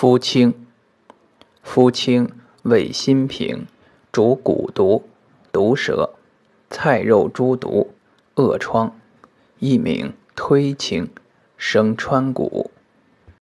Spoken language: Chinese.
夫清，夫清味辛平，主蛊毒、毒蛇、菜肉诸毒、恶疮，一名推清，生川谷。